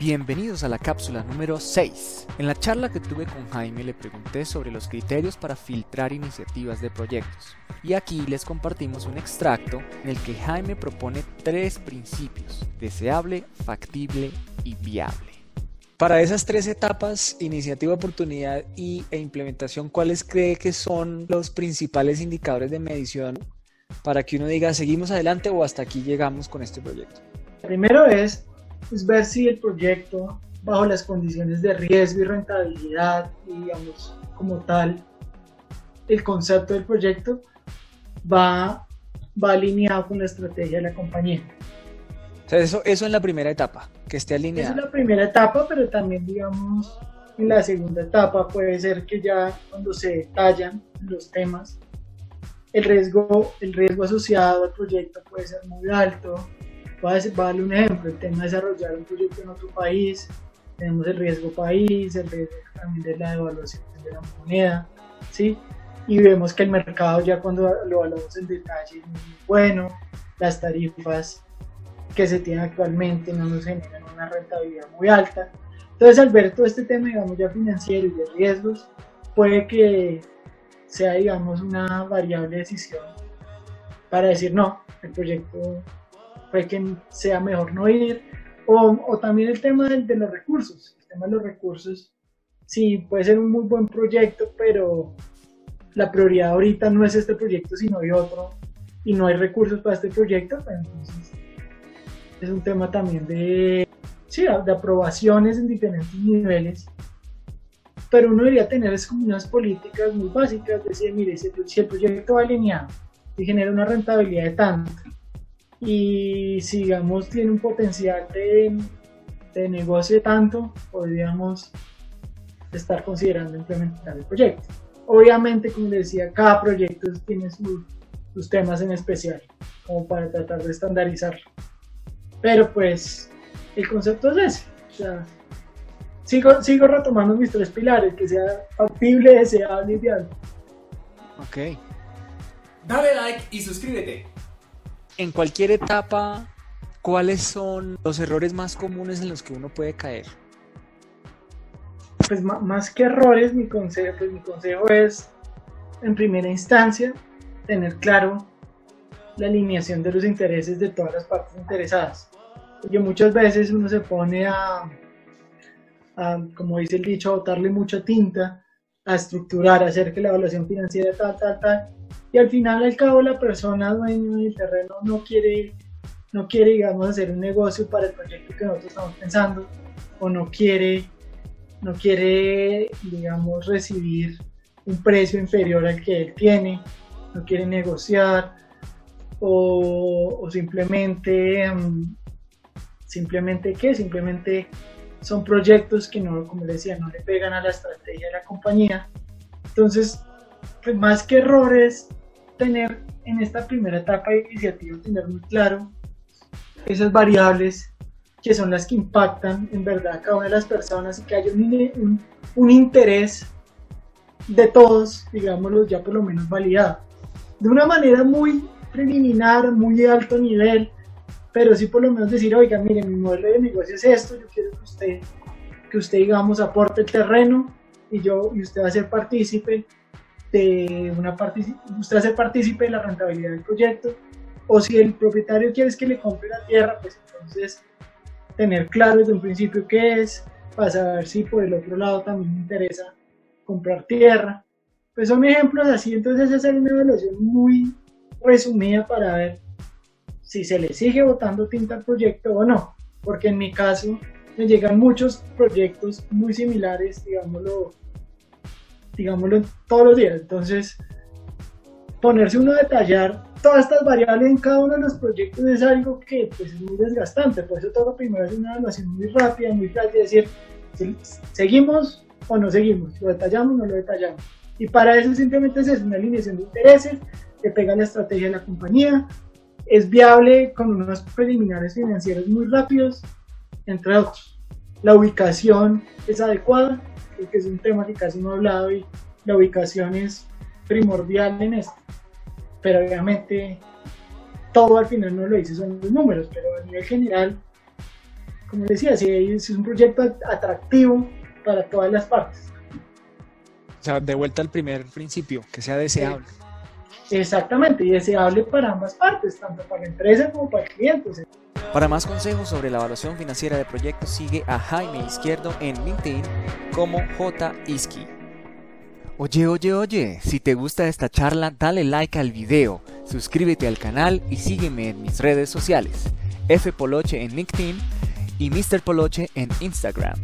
Bienvenidos a la cápsula número 6. En la charla que tuve con Jaime le pregunté sobre los criterios para filtrar iniciativas de proyectos. Y aquí les compartimos un extracto en el que Jaime propone tres principios, deseable, factible y viable. Para esas tres etapas, iniciativa, oportunidad y, e implementación, ¿cuáles cree que son los principales indicadores de medición para que uno diga seguimos adelante o hasta aquí llegamos con este proyecto? Primero es es ver si el proyecto, bajo las condiciones de riesgo y rentabilidad, y digamos, como tal, el concepto del proyecto va, va alineado con la estrategia de la compañía. O sea, eso, eso en la primera etapa, que esté alineado. Esa es la primera etapa, pero también, digamos, en la segunda etapa puede ser que ya cuando se detallan los temas, el riesgo, el riesgo asociado al proyecto puede ser muy alto, Voy a, darle un ejemplo, el tema de desarrollar un proyecto en otro país, tenemos el riesgo país, el riesgo también de la devaluación de la moneda, ¿sí? Y vemos que el mercado ya cuando lo evaluamos en detalle es muy bueno, las tarifas que se tienen actualmente no nos generan una rentabilidad muy alta. Entonces al ver todo este tema, digamos, ya financiero y de riesgos, puede que sea, digamos, una variable decisión para decir, no, el proyecto puede que sea mejor no ir, o, o también el tema de, de, los recursos, el tema de los recursos, sí, puede ser un muy buen proyecto, pero la prioridad ahorita no es este proyecto, sino hay otro, y no hay recursos para este proyecto, pues entonces es un tema también de, sí, de aprobaciones en diferentes niveles, pero uno debería tener es como unas políticas muy básicas, decir, mire, si, el proyecto va alineado y genera una rentabilidad de tanto, y si digamos tiene un potencial de, de negocio tanto, podríamos estar considerando implementar el proyecto. Obviamente, como les decía, cada proyecto tiene sus temas en especial, como para tratar de estandarizarlo. Pero pues el concepto es ese. O sea, sigo, sigo retomando mis tres pilares, que sea factible, deseable y viable. Ok. Dale like y suscríbete en cualquier etapa, ¿cuáles son los errores más comunes en los que uno puede caer? Pues más que errores, mi consejo, pues mi consejo es, en primera instancia, tener claro la alineación de los intereses de todas las partes interesadas. Porque muchas veces uno se pone a, a como dice el dicho, a botarle mucha tinta, a estructurar, a hacer que la evaluación financiera tal, tal, tal, y al final al cabo la persona dueño del terreno no quiere, no quiere digamos hacer un negocio para el proyecto que nosotros estamos pensando o no quiere, no quiere digamos recibir un precio inferior al que él tiene, no quiere negociar o, o simplemente, mm, simplemente qué, simplemente son proyectos que no, como le decía, no le pegan a la estrategia de la compañía. Entonces, pues más que errores, tener en esta primera etapa de iniciativa, tener muy claro esas variables que son las que impactan en verdad a cada una de las personas y que haya un, un, interés de todos, digámoslo ya por lo menos validado. De una manera muy preliminar, muy de alto nivel, pero sí por lo menos decir, oiga, mire, mi modelo de negocio es esto, yo quiero que usted, que usted digamos, aporte el terreno y yo y usted va a ser partícipe de una hace partícipe de la rentabilidad del proyecto, o si el propietario quiere que le compre la tierra, pues entonces tener claro desde un principio qué es, para saber si por el otro lado también me interesa comprar tierra. Pues son ejemplos así, entonces hacer una evaluación muy resumida para ver si se le sigue votando tinta al proyecto o no, porque en mi caso me llegan muchos proyectos muy similares, digámoslo, digámoslo, todos los días. Entonces, ponerse uno a detallar todas estas variables en cada uno de los proyectos es algo que pues, es muy desgastante. Por eso toca primero hacer una evaluación muy rápida, muy fácil, decir, ¿seguimos o no seguimos? ¿Lo detallamos o no lo detallamos? Y para eso simplemente es una alineación de intereses que pega la estrategia de la compañía, es viable con unos preliminares financieros muy rápidos, entre otros. La ubicación es adecuada, que es un tema que casi no he hablado y la ubicación es primordial en esto. Pero obviamente todo al final no lo dice, son los números, pero a nivel general, como decía, si es un proyecto atractivo para todas las partes. O sea, de vuelta al primer principio, que sea deseable. Exactamente, y deseable para ambas partes, tanto para la empresa como para el cliente. Para más consejos sobre la evaluación financiera de proyectos, sigue a Jaime Izquierdo en LinkedIn como J. Iski. Oye, oye, oye, si te gusta esta charla, dale like al video, suscríbete al canal y sígueme en mis redes sociales, F Poloche en LinkedIn y Mr. Poloche en Instagram.